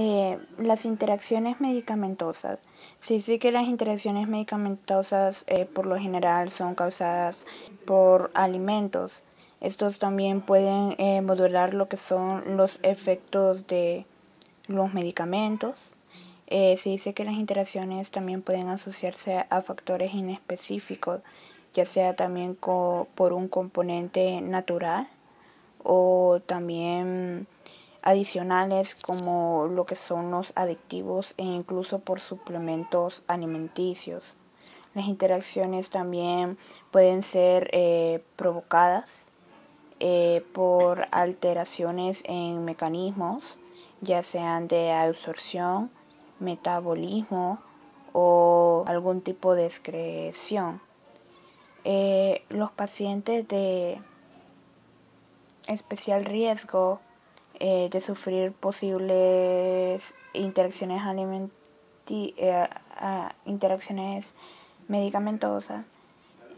Eh, las interacciones medicamentosas. Sí, sí que las interacciones medicamentosas eh, por lo general son causadas por alimentos. Estos también pueden eh, modular lo que son los efectos de los medicamentos. se dice que las interacciones también pueden asociarse a factores inespecíficos, ya sea también por un componente natural o también adicionales como lo que son los adictivos e incluso por suplementos alimenticios. Las interacciones también pueden ser eh, provocadas eh, por alteraciones en mecanismos, ya sean de absorción, metabolismo o algún tipo de excreción. Eh, los pacientes de especial riesgo eh, de sufrir posibles interacciones, eh, interacciones medicamentosas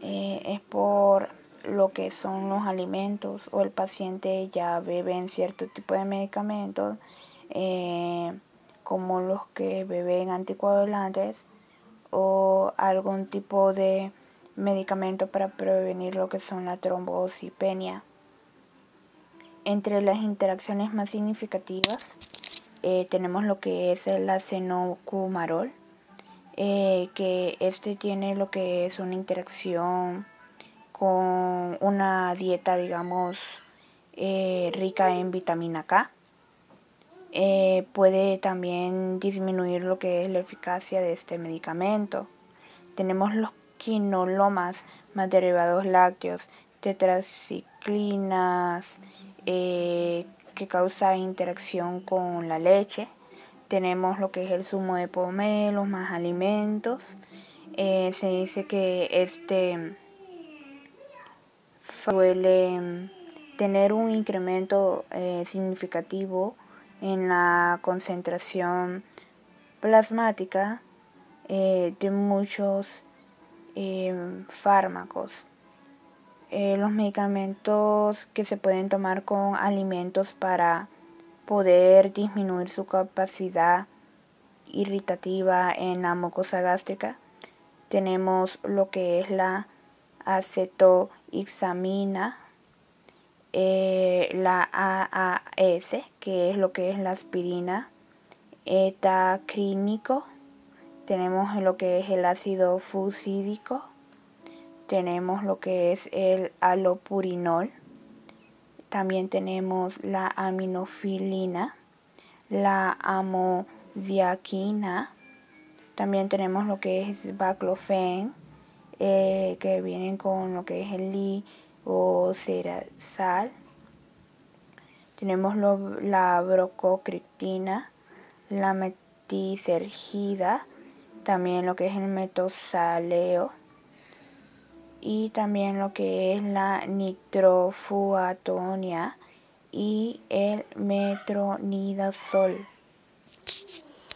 eh, es por lo que son los alimentos o el paciente ya beben cierto tipo de medicamentos como los que beben anticoagulantes o algún tipo de medicamento para prevenir lo que son la trombocitopenia. Entre las interacciones más significativas eh, tenemos lo que es el acenocumarol, eh, que este tiene lo que es una interacción con una dieta, digamos, eh, rica en vitamina K. puede también disminuir lo que es la eficacia de este medicamento. Tenemos los quinolomas más derivados lácteos, tetraciclinas, eh, que causa interacción con la leche. Tenemos lo que es el zumo de pomelo, más alimentos. Eh, se dice que este suele tener un incremento eh, significativo en la concentración plasmática de muchos fármacos. Eh, los medicamentos que se pueden tomar con alimentos para poder disminuir su capacidad irritativa en la mucosa gástrica. Tenemos lo que es la acetoixamina, eh, la AAS, que es lo que es la aspirina, etacrínico, tenemos lo que es el ácido fusídico, tenemos lo que es el alopurinol, también tenemos la aminofilina, la amodiaquina, también tenemos lo que es baclofen, eh, que vienen con lo que es el sal Tenemos la brococriptina, la metisergida, también lo que es el metosaleo y también lo que es la nitrofuatonia y el metronidazol.